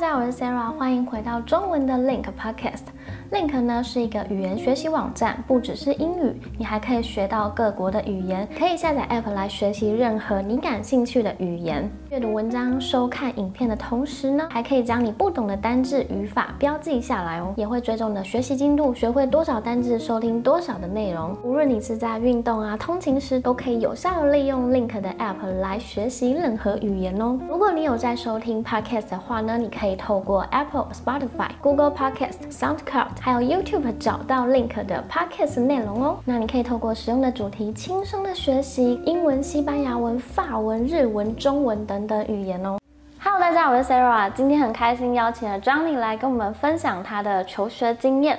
大家好，我是 Sarah，欢迎回到中文的 Link Podcast。Link 呢是一个语言学习网站，不只是英语，你还可以学到各国的语言。可以下载 App 来学习任何你感兴趣的语言。阅读文章、收看影片的同时呢，还可以将你不懂的单字、语法标记下来哦，也会追踪你的学习进度，学会多少单字，收听多少的内容。无论你是在运动啊、通勤时，都可以有效利用 Link 的 App 来学习任何语言哦。如果你有在收听 Podcast 的话呢，你可以透过 Apple、Spotify、Google Podcast、SoundCloud。还有 YouTube 找到 Link 的 Podcast 内容哦。那你可以透过使用的主题，轻松的学习英文、西班牙文、法文、日文、中文等等语言哦。Hello，大家好，我是 Sarah，今天很开心邀请了 Johnny 来跟我们分享他的求学经验。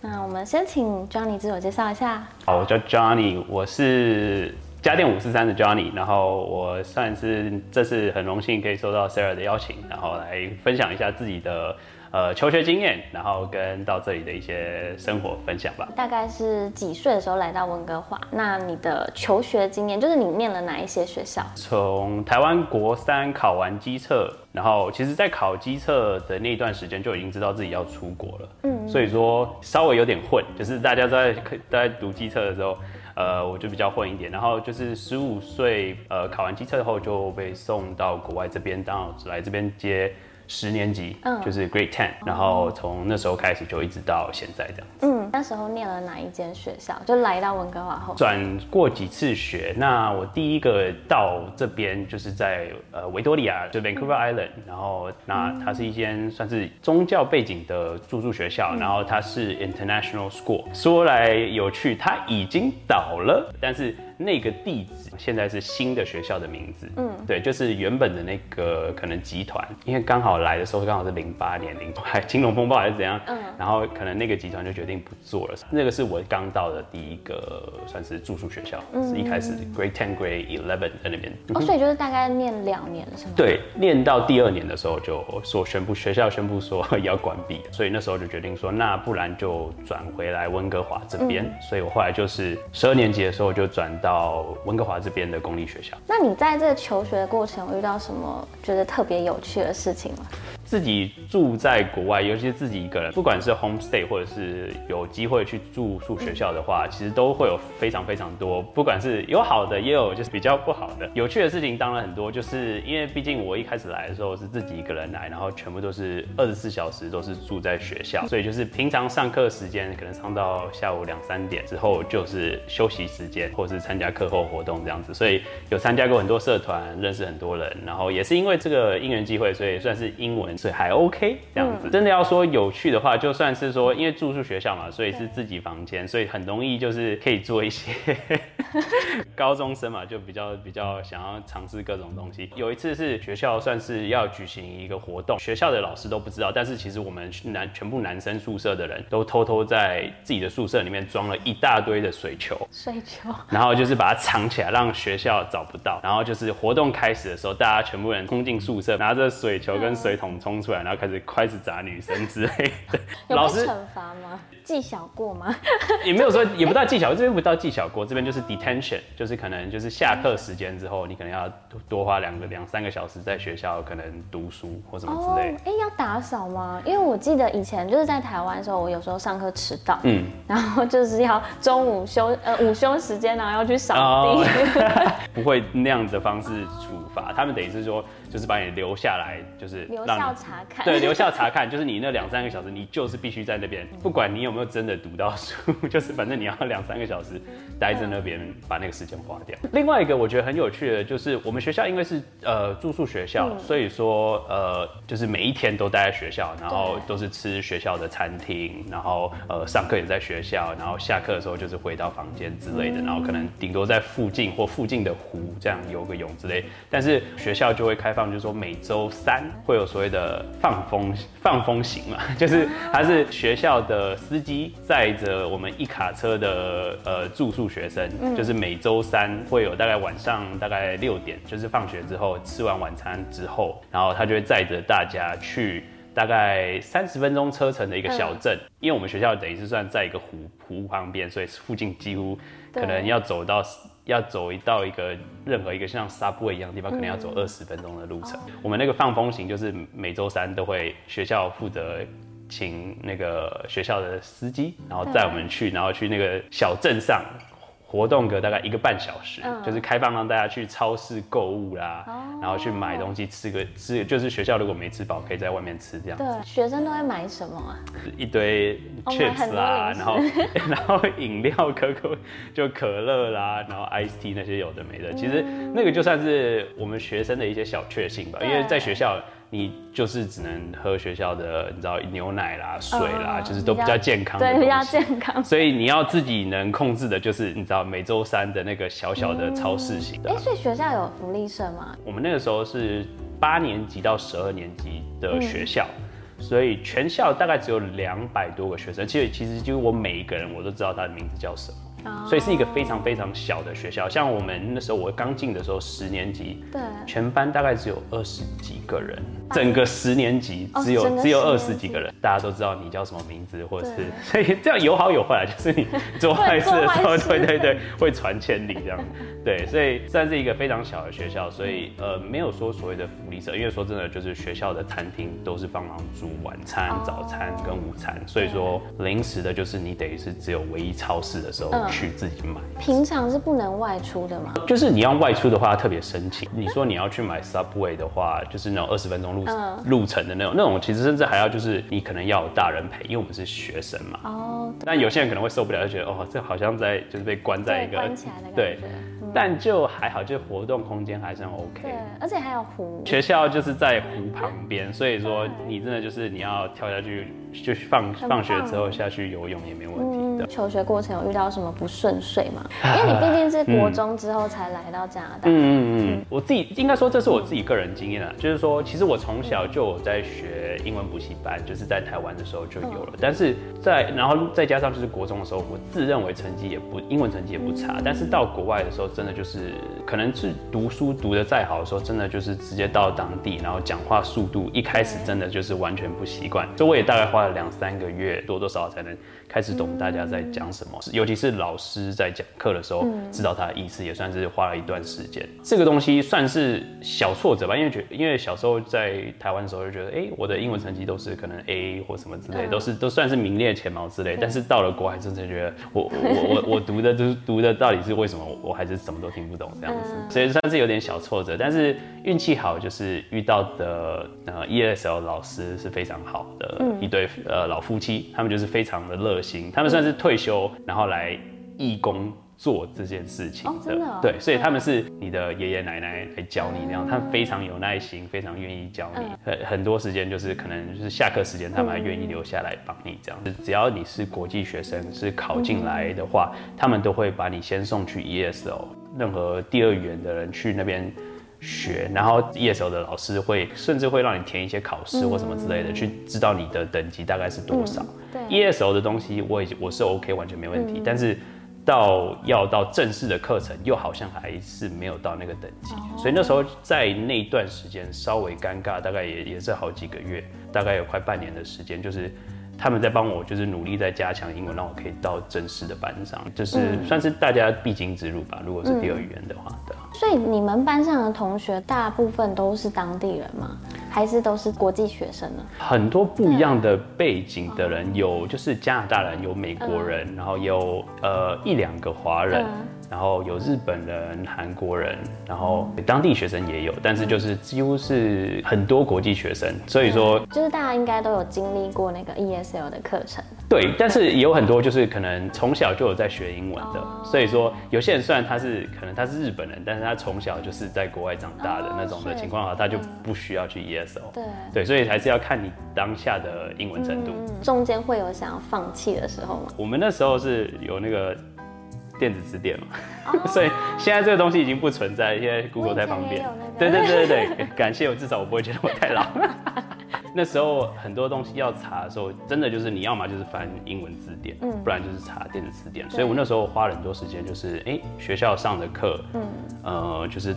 那我们先请 Johnny 自我介绍一下。好，我叫 Johnny，我是家电五四三的 Johnny，然后我算是这次很荣幸可以收到 Sarah 的邀请，然后来分享一下自己的。呃，求学经验，然后跟到这里的一些生活分享吧。大概是几岁的时候来到温哥华？那你的求学经验，就是你念了哪一些学校？从台湾国三考完机测，然后其实在考机测的那段时间就已经知道自己要出国了。嗯，所以说稍微有点混，就是大家在在读机测的时候，呃，我就比较混一点。然后就是十五岁，呃，考完机测后就被送到国外这边，刚好来这边接。十年级，嗯，就是 Grade Ten，然后从那时候开始就一直到现在这样。嗯，那时候念了哪一间学校？就来到温哥华后，转过几次学。那我第一个到这边就是在呃维多利亚，就 Vancouver Island，然后那它是一间算是宗教背景的住宿学校，然后它是 International School。说来有趣，它已经倒了，但是。那个地址现在是新的学校的名字，嗯，对，就是原本的那个可能集团，因为刚好来的时候刚好是零八年零还 金融风暴还是怎样，嗯，然后可能那个集团就决定不做了。那个是我刚到的第一个算是住宿学校，是一开始 Grade Ten Grade Eleven 在那边，哦，所以就是大概念两年是吗？对，念到第二年的时候就说宣布学校宣布说要关闭，所以那时候就决定说那不然就转回来温哥华这边，所以我后来就是十二年级的时候就转到。到温哥华这边的公立学校。那你在这个求学的过程遇到什么觉得特别有趣的事情吗？自己住在国外，尤其是自己一个人，不管是 home stay 或者是有机会去住宿学校的话，其实都会有非常非常多，不管是有好的，也有就是比较不好的。有趣的事情当然很多，就是因为毕竟我一开始来的时候是自己一个人来，然后全部都是二十四小时都是住在学校，所以就是平常上课时间可能上到下午两三点之后就是休息时间，或是参加课后活动这样子，所以有参加过很多社团，认识很多人，然后也是因为这个因缘机会，所以算是英文。所以还 OK 这样子，真的要说有趣的话，就算是说，因为住宿学校嘛，所以是自己房间，所以很容易就是可以做一些 高中生嘛，就比较比较想要尝试各种东西。有一次是学校算是要举行一个活动，学校的老师都不知道，但是其实我们男全部男生宿舍的人都偷偷在自己的宿舍里面装了一大堆的水球，水球，然后就是把它藏起来，让学校找不到。然后就是活动开始的时候，大家全部人冲进宿舍，拿着水球跟水桶冲。冲出来，然后开始开始砸女生之类的。老师惩罚吗？技巧过吗？也没有说，也不到技巧，这边不到技巧过，这边就是 detention，就是可能就是下课时间之后，你可能要多花两个两三个小时在学校可能读书或什么之类。哎，要打扫吗？因为我记得以前就是在台湾的时候，我有时候上课迟到，嗯，然后就是要中午休呃午休时间然后要去扫地，不会那样的方式处罚，他们等于是说。就是把你留下来，就是留校查看。对，留校查看，就是你那两三个小时，你就是必须在那边，不管你有没有真的读到书，就是反正你要两三个小时待在那边，把那个时间花掉。另外一个我觉得很有趣的，就是我们学校因为是呃住宿学校，所以说呃就是每一天都待在学校，然后都是吃学校的餐厅，然后呃上课也在学校，然后下课的时候就是回到房间之类的，然后可能顶多在附近或附近的湖这样游个泳之类，但是学校就会开放。就是说每周三会有所谓的放风放风行嘛，就是他是学校的司机载着我们一卡车的呃住宿学生，就是每周三会有大概晚上大概六点，就是放学之后吃完晚餐之后，然后他就会载着大家去大概三十分钟车程的一个小镇，因为我们学校等于是算在一个湖湖旁边，所以附近几乎可能要走到。要走一到一个任何一个像 subway 一样的地方，可能要走二十分钟的路程。我们那个放风行就是每周三都会学校负责请那个学校的司机，然后载我们去，然后去那个小镇上。活动个大概一个半小时，就是开放让大家去超市购物啦，然后去买东西吃个吃，就是学校如果没吃饱，可以在外面吃这样。对，学生都会买什么啊？一堆 chips 啦，然后 然后饮料可可就可乐啦，然后 ice tea 那些有的没的，其实那个就算是我们学生的一些小确幸吧，因为在学校。你就是只能喝学校的，你知道牛奶啦、水啦，就是都比较健康。对，比较健康。所以你要自己能控制的，就是你知道每周三的那个小小的超市型的。哎，所以学校有福利社吗？我们那个时候是八年级到十二年级的学校，所以全校大概只有两百多个学生。其实其实就是我每一个人我都知道他的名字叫什么。所以是一个非常非常小的学校，像我们那时候我刚进的时候，十年级，对，全班大概只有二十几个人，整个十年级只有只有二十几个人，大家都知道你叫什么名字，或者是，所以这样有好有坏，就是你做坏事的时候，对对对，会传千里这样，对，所以算是一个非常小的学校，所以呃没有说所谓的福利社，因为说真的，就是学校的餐厅都是帮忙煮晚餐、早餐跟午餐，所以说零食的就是你等于是只有唯一超市的时候。去自己买，平常是不能外出的吗？就是你要外出的话，特别申请。你说你要去买 Subway 的话，就是那种二十分钟路路程的那种，那种其实甚至还要就是你可能要有大人陪，因为我们是学生嘛。哦。但有些人可能会受不了，就觉得哦，这好像在就是被关在一个关起来的对。但就还好，就活动空间还算 OK。对，而且还有湖。学校就是在湖旁边，所以说你真的就是你要跳下去，就是放放学之后下去游泳也没问题的。求学过程有遇到什么不顺遂吗？因为你毕竟是国中之后才来到加拿大。嗯嗯嗯。我自己应该说这是我自己个人经验啊，就是说其实我从小就有在学英文补习班，就是在台湾的时候就有了。但是在然后再加上就是国中的时候，我自认为成绩也不英文成绩也不差，但是到国外的时候。真的就是，可能是读书读的再好的时候，真的就是直接到当地，然后讲话速度一开始真的就是完全不习惯。所以我也大概花了两三个月，多多少少才能开始懂大家在讲什么。尤其是老师在讲课的时候，知道他的意思，也算是花了一段时间。这个东西算是小挫折吧，因为觉因为小时候在台湾的时候就觉得，哎，我的英文成绩都是可能 A 或什么之类，都是都算是名列前茅之类。但是到了国外，真的觉得我我我 我读的就是读的到底是为什么？我还是。什么都听不懂这样子，所以算是有点小挫折。但是运气好，就是遇到的呃 ESL 老师是非常好的一对呃老夫妻，他们就是非常的热心，他们算是退休然后来义工。做这件事情的，对，所以他们是你的爷爷奶奶来教你那样，他们非常有耐心，非常愿意教你。很很多时间就是可能就是下课时间，他们还愿意留下来帮你这样。只要你是国际学生，是考进来的话，他们都会把你先送去 ESO 任何第二语言的人去那边学，然后 ESL 的老师会甚至会让你填一些考试或什么之类的，去知道你的等级大概是多少。对，ESL 的东西我已经我是 OK，完全没问题，但是。到要到正式的课程，又好像还是没有到那个等级，所以那时候在那一段时间稍微尴尬，大概也也是好几个月，大概有快半年的时间，就是。他们在帮我，就是努力在加强英文，让我可以到正式的班上，就是算是大家必经之路吧。如果是第二语言的话，对。所以你们班上的同学大部分都是当地人吗？还是都是国际学生呢？很多不一样的背景的人，有就是加拿大人，有美国人，然后有呃一两个华人。然后有日本人、韩国人，然后当地学生也有，但是就是几乎是很多国际学生，所以说就是大家应该都有经历过那个 ESL 的课程。对，但是也有很多就是可能从小就有在学英文的，所以说有些人虽然他是可能他是日本人，但是他从小就是在国外长大的那种的情况下，他就不需要去 ESL。对对，所以还是要看你当下的英文程度。中间会有想要放弃的时候吗？我们那时候是有那个。电子词典嘛，所以现在这个东西已经不存在，现在 Google 太方便。对对对对对，感谢我，至少我不会觉得我太老。那时候很多东西要查的时候，真的就是你要么就是翻英文字典，嗯，不然就是查电子词典。所以我那时候花了很多时间，就是哎学校上的课，嗯，呃，就是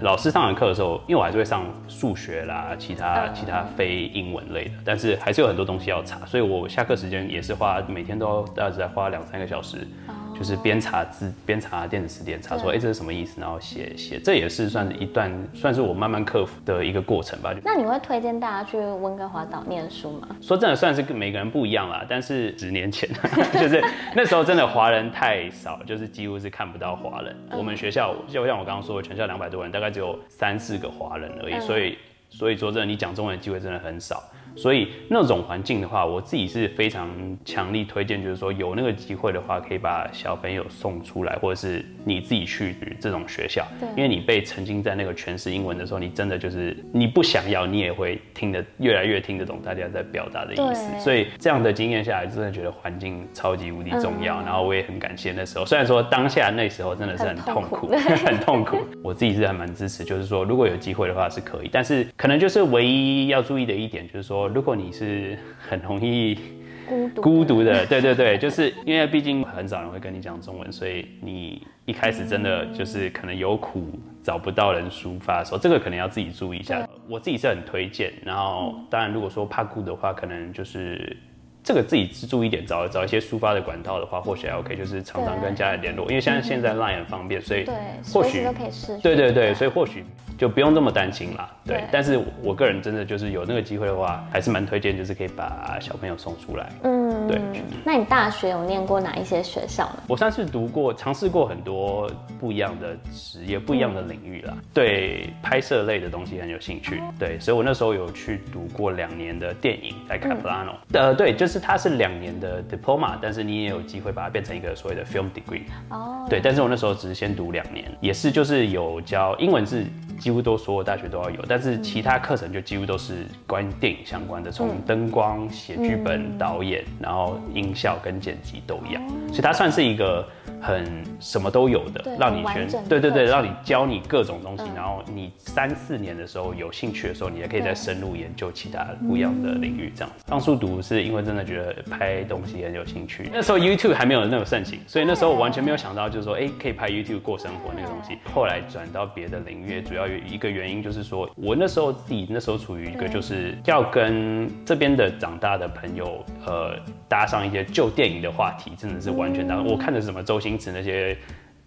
老师上完课的时候，因为我还是会上数学啦，其他其他非英文类的，但是还是有很多东西要查，所以我下课时间也是花每天都大概在花两三个小时。就是边查字边查电子词典，查说哎这是什么意思，然后写写，这也是算是一段算是我慢慢克服的一个过程吧。那你会推荐大家去温哥华岛念书吗？说真的，算是跟每个人不一样啦。但是十年前，就是那时候真的华人太少，就是几乎是看不到华人。我们学校就像我刚刚说的，全校两百多人，大概只有三四个华人而已。所以，所以说真的，你讲中文的机会真的很少。所以那种环境的话，我自己是非常强力推荐，就是说有那个机会的话，可以把小朋友送出来，或者是你自己去这种学校。对。因为你被沉浸在那个全是英文的时候，你真的就是你不想要，你也会听得越来越听得懂大家在表达的意思。所以这样的经验下来，真的觉得环境超级无敌重要。然后我也很感谢那时候，虽然说当下那时候真的是很痛苦，很痛苦。我自己是还蛮支持，就是说如果有机会的话是可以，但是可能就是唯一要注意的一点就是说。如果你是很容易孤独孤独的，对对对，就是因为毕竟很少人会跟你讲中文，所以你一开始真的就是可能有苦找不到人抒发的时候，这个可能要自己注意一下。我自己是很推荐，然后当然如果说怕孤的话，可能就是。这个自己注意一点，找找一些抒发的管道的话，或许还 OK，就是常常跟家人联络，因为现在现在 Line 很方便，所以或许都可以试。对对对，所以或许就不用这么担心啦。对，但是我个人真的就是有那个机会的话，还是蛮推荐，就是可以把小朋友送出来。嗯，对。那你大学有念过哪一些学校呢？我算是读过，尝试过很多不一样的职业、不一样的领域啦。对拍摄类的东西很有兴趣，对，所以我那时候有去读过两年的电影在 Capilano。呃，对，就是。是它是两年的 diploma，但是你也有机会把它变成一个所谓的 film degree。哦，对，但是我那时候只是先读两年，也是就是有教英文是几乎都所有大学都要有，但是其他课程就几乎都是关于电影相关的，从灯光、写剧本、导演，然后音效跟剪辑都一样，所以它算是一个。很什么都有的，让你全对对对，让你教你各种东西，然后你三四年的时候有兴趣的时候，你也可以再深入研究其他不一样的领域。这样子，当初读是因为真的觉得拍东西很有兴趣。那时候 YouTube 还没有那么盛行，所以那时候我完全没有想到，就是说，哎，可以拍 YouTube 过生活那个东西。后来转到别的领域，主要有一个原因就是说，我那时候自己那时候处于一个就是要跟这边的长大的朋友，呃，搭上一些旧电影的话题，真的是完全搭。我看的是什么周星驰。那些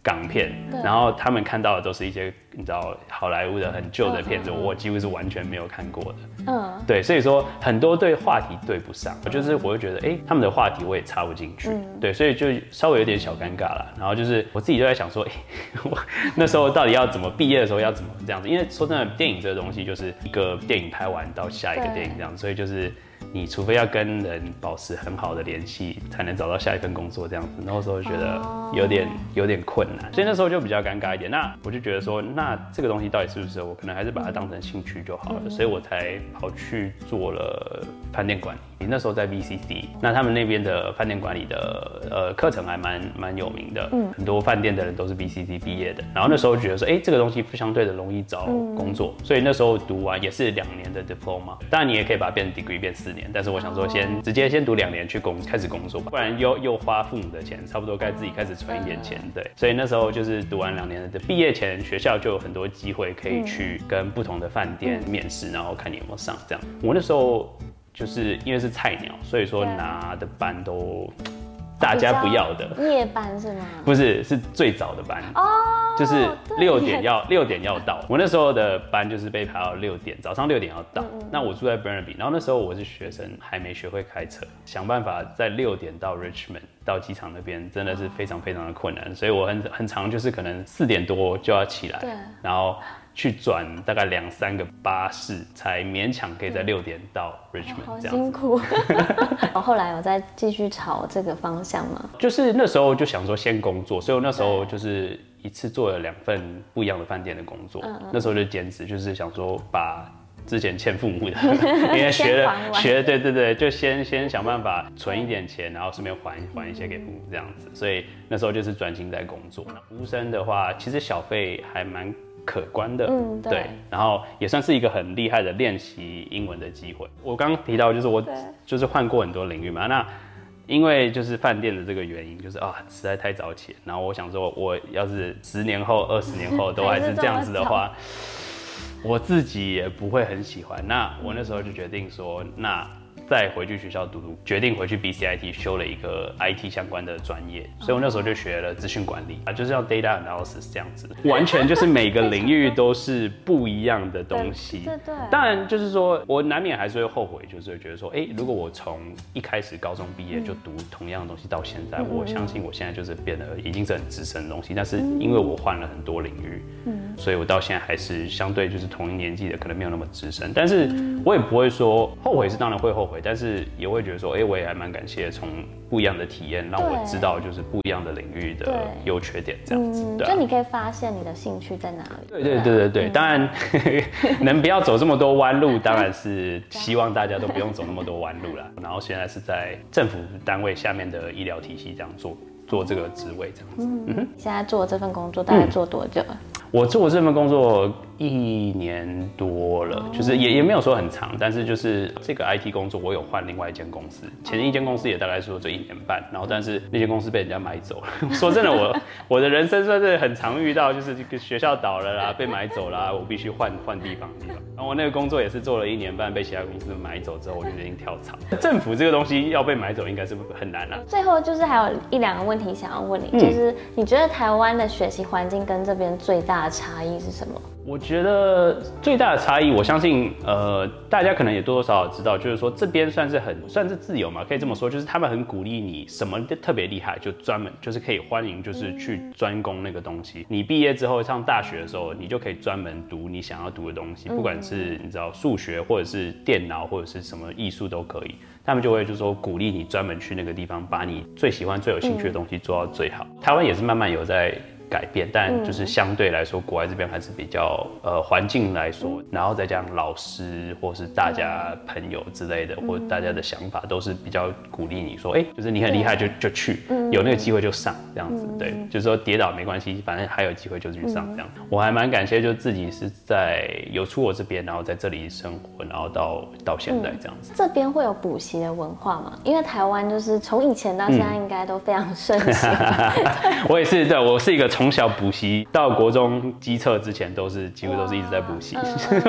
港片，然后他们看到的都是一些你知道好莱坞的很旧的片子，我几乎是完全没有看过的。嗯，对，所以说很多对话题对不上，就是我会觉得，哎，他们的话题我也插不进去。对，所以就稍微有点小尴尬了。然后就是我自己就在想说，哎，我 那时候到底要怎么毕业的时候要怎么这样子？因为说真的，电影这个东西就是一个电影拍完到下一个电影这样，所以就是。你除非要跟人保持很好的联系，才能找到下一份工作这样子。那时候觉得有点有点困难，所以那时候就比较尴尬一点。那我就觉得说，那这个东西到底是不是我可能还是把它当成兴趣就好了，所以我才跑去做了饭店管理。你那时候在 VCC，那他们那边的饭店管理的呃课程还蛮蛮有名的，嗯，很多饭店的人都是 VCC 毕业的。然后那时候觉得说，哎，这个东西相对的容易找工作，所以那时候读完也是两年的 diploma。当然你也可以把它变 degree 变四年，但是我想说先直接先读两年去工开始工作吧，不然又又花父母的钱，差不多该自己开始存一点钱。对，所以那时候就是读完两年的毕业前，学校就有很多机会可以去跟不同的饭店面试，然后看你有没有上这样。我那时候。就是因为是菜鸟，所以说拿的班都大家不要的夜班是吗？不是，是最早的班哦，就是六点要六点要到。我那时候的班就是被排到六点，早上六点要到。那我住在 Burnaby，然后那时候我是学生，还没学会开车，想办法在六点到 Richmond 到机场那边，真的是非常非常的困难。所以我很很长，就是可能四点多就要起来，然后。去转大概两三个巴士，才勉强可以在六点到 Richmond 好辛苦。后来我再继续朝这个方向嘛？就是那时候就想说先工作，所以我那时候就是一次做了两份不一样的饭店的工作。那时候就兼职，就是想说把之前欠父母的，因为学了学，对对对，就先先想办法存一点钱，然后顺便还还一些给父母这样子。所以那时候就是专心在工作。那服务生的话，其实小费还蛮。可观的，嗯，对，然后也算是一个很厉害的练习英文的机会。我刚刚提到，就是我就是换过很多领域嘛，那因为就是饭店的这个原因，就是啊实在太早起，然后我想说，我要是十年后、二十年后都还是这样子的话，我自己也不会很喜欢。那我那时候就决定说，那再回去学校读读，决定回去 BCIT 修了一个 IT 相关的专业，所以我那时候就学了资讯管理啊，就是要 data analysis 这样子，完全就是每个领域都是不一样的东西。对对。当然就是说我难免还是会后悔，就是会觉得说，哎，如果我从一开始高中毕业就读同样的东西到现在，我相信我现在就是变得已经是很资深的东西。但是因为我换了很多领域，嗯，所以我到现在还是相对就是同一年纪的，可能没有那么资深。但是我也不会说后悔，是当然会后悔。但是也会觉得说，哎，我也还蛮感谢从不一样的体验，让我知道就是不一样的领域的优缺点这样子。就你可以发现你的兴趣在哪里。对对对对对，当然 能不要走这么多弯路，当然是希望大家都不用走那么多弯路啦。然后现在是在政府单位下面的医疗体系这样做做这个职位这样子。嗯哼，现在做这份工作大概做多久了？我做这份工作。一年多了，就是也也没有说很长，但是就是这个 IT 工作，我有换另外一间公司，前一间公司也大概说这一年半，然后但是那间公司被人家买走了。说真的，我 我的人生算是很常遇到，就是这个学校倒了啦，被买走啦，我必须换换地方地方。然后我那个工作也是做了一年半，被其他公司买走之后，我就决定跳槽。政府这个东西要被买走，应该是很难啊。最后就是还有一两个问题想要问你，就是你觉得台湾的学习环境跟这边最大的差异是什么？我觉得最大的差异，我相信，呃，大家可能也多多少少知道，就是说这边算是很算是自由嘛，可以这么说，就是他们很鼓励你什么特别厉害，就专门就是可以欢迎，就是去专攻那个东西。你毕业之后上大学的时候，你就可以专门读你想要读的东西，不管是你知道数学或者是电脑或者是什么艺术都可以，他们就会就是说鼓励你专门去那个地方，把你最喜欢、最有兴趣的东西做到最好。台湾也是慢慢有在。改变，但就是相对来说，国外这边还是比较呃环境来说，然后再加上老师或是大家朋友之类的，或大家的想法都是比较鼓励你说，哎，就是你很厉害就就去，有那个机会就上这样子，对，就是说跌倒没关系，反正还有机会就去上这样。我还蛮感谢，就自己是在有出国这边，然后在这里生活，然后到到现在这样子。这边会有补习的文化吗？因为台湾就是从以前到现在应该都非常盛行。我也是，对我是一个。从小补习到国中机测之前，都是几乎都是一直在补习，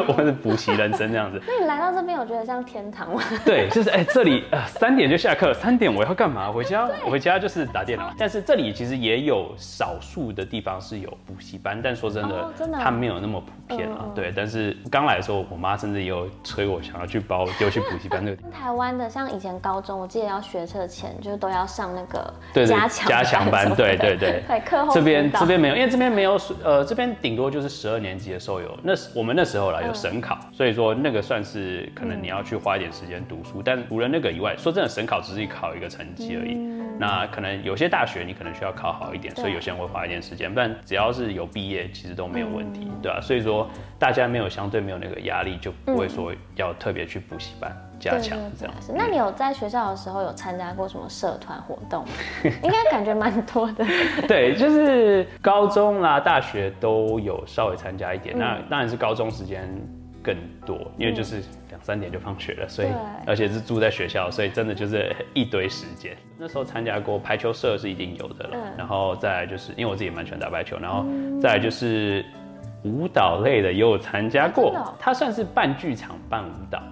我 是补习人生这样子。那你来到这边，我觉得像天堂吗？对，就是哎，这里呃三点就下课，三点我要干嘛？回家，回家就是打电脑。但是这里其实也有少数的地方是有补习班，但说真的，真的它没有那么普遍啊。对，但是刚来的时候，我妈甚至也有催我，想要去包丢去补习班。那个台湾的像以前高中，我记得要学车前就是都要上那个加强加强班，对对对，对课后这边。这边没有，因为这边没有，呃，这边顶多就是十二年级的时候有。那我们那时候啦有省考，所以说那个算是可能你要去花一点时间读书。但除了那个以外，说真的，省考只是考一个成绩而已。那可能有些大学你可能需要考好一点，所以有些人会花一点时间。但只要是有毕业，其实都没有问题，对吧？所以说大家没有相对没有那个压力，就不会说要特别去补习班。加强这样子。那你有在学校的时候有参加过什么社团活动？应该感觉蛮多的。对，就是高中啦、大学都有稍微参加一点。那当然是高中时间更多，因为就是两三点就放学了，所以而且是住在学校，所以真的就是一堆时间。那时候参加过排球社是一定有的了，然后再来就是因为我自己蛮喜欢打排球，然后再来就是舞蹈类的也有参加过。它算是半剧场半舞蹈。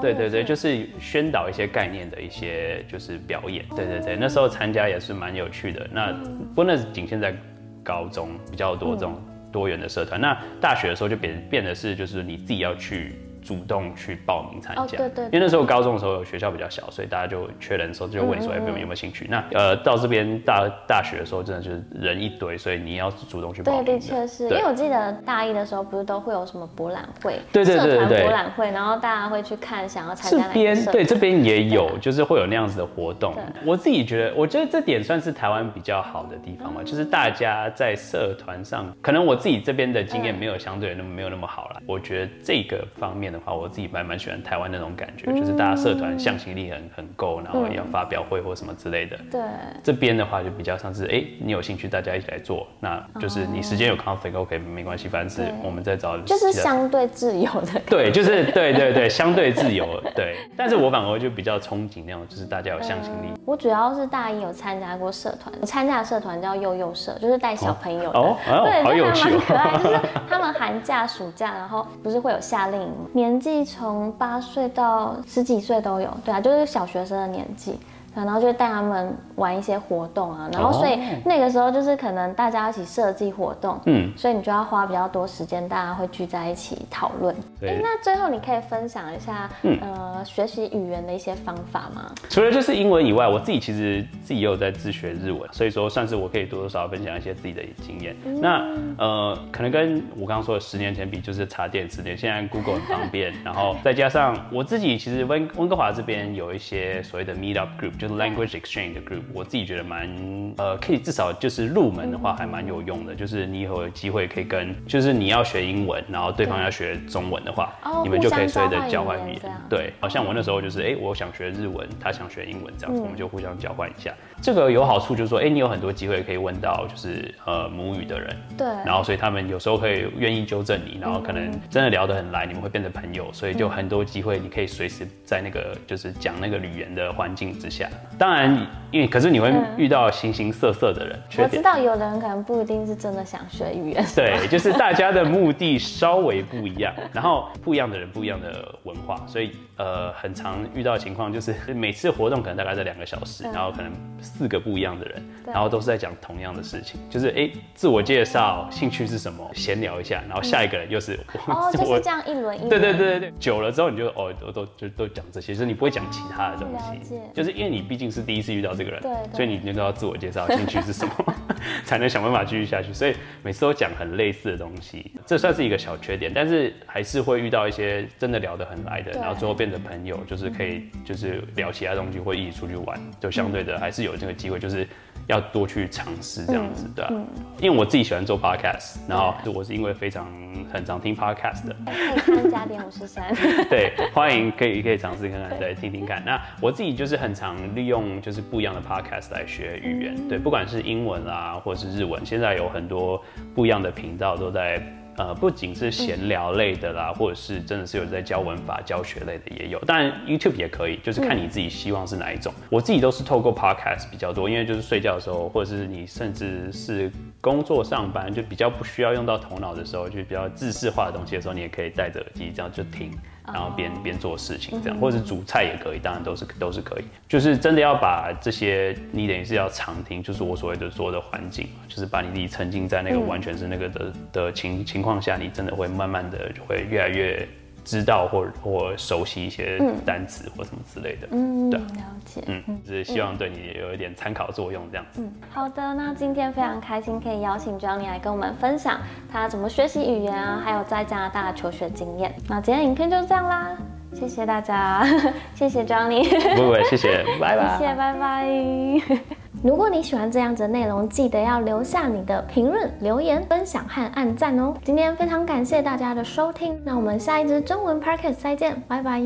对对对，就是宣导一些概念的一些就是表演。对对对，那时候参加也是蛮有趣的。那不那是仅限在高中比较多这种多元的社团。那大学的时候就变变得是就是你自己要去。主动去报名参加，对对，因为那时候高中的时候学校比较小，所以大家就缺人的时候就问你说，哎，有没有没有兴趣？那呃，到这边大大学的时候，真的就是人一堆，所以你要主动去报名。对，的确是因为我记得大一的时候不是都会有什么博览会，对对对对，博览会，然后大家会去看，想要参加。这边对这边也有，就是会有那样子的活动。我自己觉得，我觉得这点算是台湾比较好的地方嘛，就是大家在社团上，可能我自己这边的经验没有相对那么没有那么好了。我觉得这个方面的话，我自己蛮蛮。喜欢台湾那种感觉，就是大家社团向心力很很够，然后要发表会或什么之类的。对，这边的话就比较像是，哎，你有兴趣，大家一起来做，那就是你时间有 conflict，OK，没关系，反正是我们在找，就是相对自由的。对，就是对对对，相对自由。对，但是我反而就比较憧憬那种，就是大家有向心力。我主要是大一有参加过社团，参加的社团叫幼幼社，就是带小朋友的。哦，对，好有趣，可爱。就是 他们寒假、暑假，然后不是会有夏令营，年年纪从八岁到十几岁都有，对啊，就是小学生的年纪。然后就带他们玩一些活动啊，然后所以那个时候就是可能大家一起设计活动，嗯，所以你就要花比较多时间，大家会聚在一起讨论。对，那最后你可以分享一下，呃，学习语言的一些方法吗？除了就是英文以外，我自己其实自己也有在自学日文，所以说算是我可以多多少少分享一些自己的经验。那呃，可能跟我刚刚说的十年前比，就是查电池电，现在 Google 很方便，然后再加上我自己其实温温哥华这边有一些所谓的 Meetup Group 就。Language exchange 的 group，我自己觉得蛮呃，可以至少就是入门的话还蛮有用的。就是你以后有机会可以跟，就是你要学英文，然后对方要学中文的话，你们就可以随着交换语言。对，好像我那时候就是，哎，我想学日文，他想学英文，这样子我们就互相交换一下。这个有好处就是说，哎，你有很多机会可以问到就是呃母语的人。对。然后所以他们有时候可以愿意纠正你，然后可能真的聊得很来，你们会变成朋友，所以就很多机会你可以随时在那个就是讲那个语言的环境之下。当然，因为可是你会遇到形形色色的人。我知道有的人可能不一定是真的想学语言。对，就是大家的目的稍微不一样，然后不一样的人不一样的文化，所以呃，很常遇到的情况就是每次活动可能大概在两个小时，然后可能四个不一样的人，然后都是在讲同样的事情，就是哎，自我介绍，兴趣是什么，闲聊一下，然后下一个人又是 哦，就是这样一轮一轮。对对对对对，久了之后你就哦，都都就都讲这些，就是你不会讲其他的东西，就是因为你毕竟是第一次遇到这个人，对，所以你你都要自我介绍，兴趣是什么，才能想办法继续下去。所以每次都讲很类似的东西，这算是一个小缺点，但是还是会遇到一些真的聊得很来的，然后最后变成朋友，就是可以就是聊其他东西，会一起出去玩，就相对的还是有这个机会，就是要多去尝试这样子，的啊。因为我自己喜欢做 podcast，然后我是因为非常很常听 podcast 的，可以看加点五十三，对，欢迎可以可以尝试看看，对，听听看。那我自己就是很常利用就是不一样的 podcast 来学语言，对，不管是英文啦或者是日文，现在有很多不一样的频道都在。呃，不仅是闲聊类的啦，或者是真的是有在教文法、教学类的也有，当然 YouTube 也可以，就是看你自己希望是哪一种。我自己都是透过 Podcast 比较多，因为就是睡觉的时候，或者是你甚至是工作上班，就比较不需要用到头脑的时候，就比较自式化的东西的时候，你也可以戴着耳机这样就听。然后边边做事情这样，或者是煮菜也可以，当然都是都是可以。就是真的要把这些，你等于是要常听，就是我所谓的做的环境，就是把你自己沉浸在那个完全是那个的的情情况下，你真的会慢慢的就会越来越。知道或或熟悉一些单词或什么之类的，嗯，对了解，嗯，只是希望对你有一点参考作用这样子。嗯，好的，那今天非常开心可以邀请 Johnny 来跟我们分享他怎么学习语言啊，还有在加拿大求学经验。那今天影片就是这样啦，谢谢大家，谢谢 Johnny，不不，谢谢，拜拜，谢谢，拜拜。如果你喜欢这样子的内容，记得要留下你的评论、留言、分享和按赞哦。今天非常感谢大家的收听，那我们下一支中文 podcast 再见，拜拜。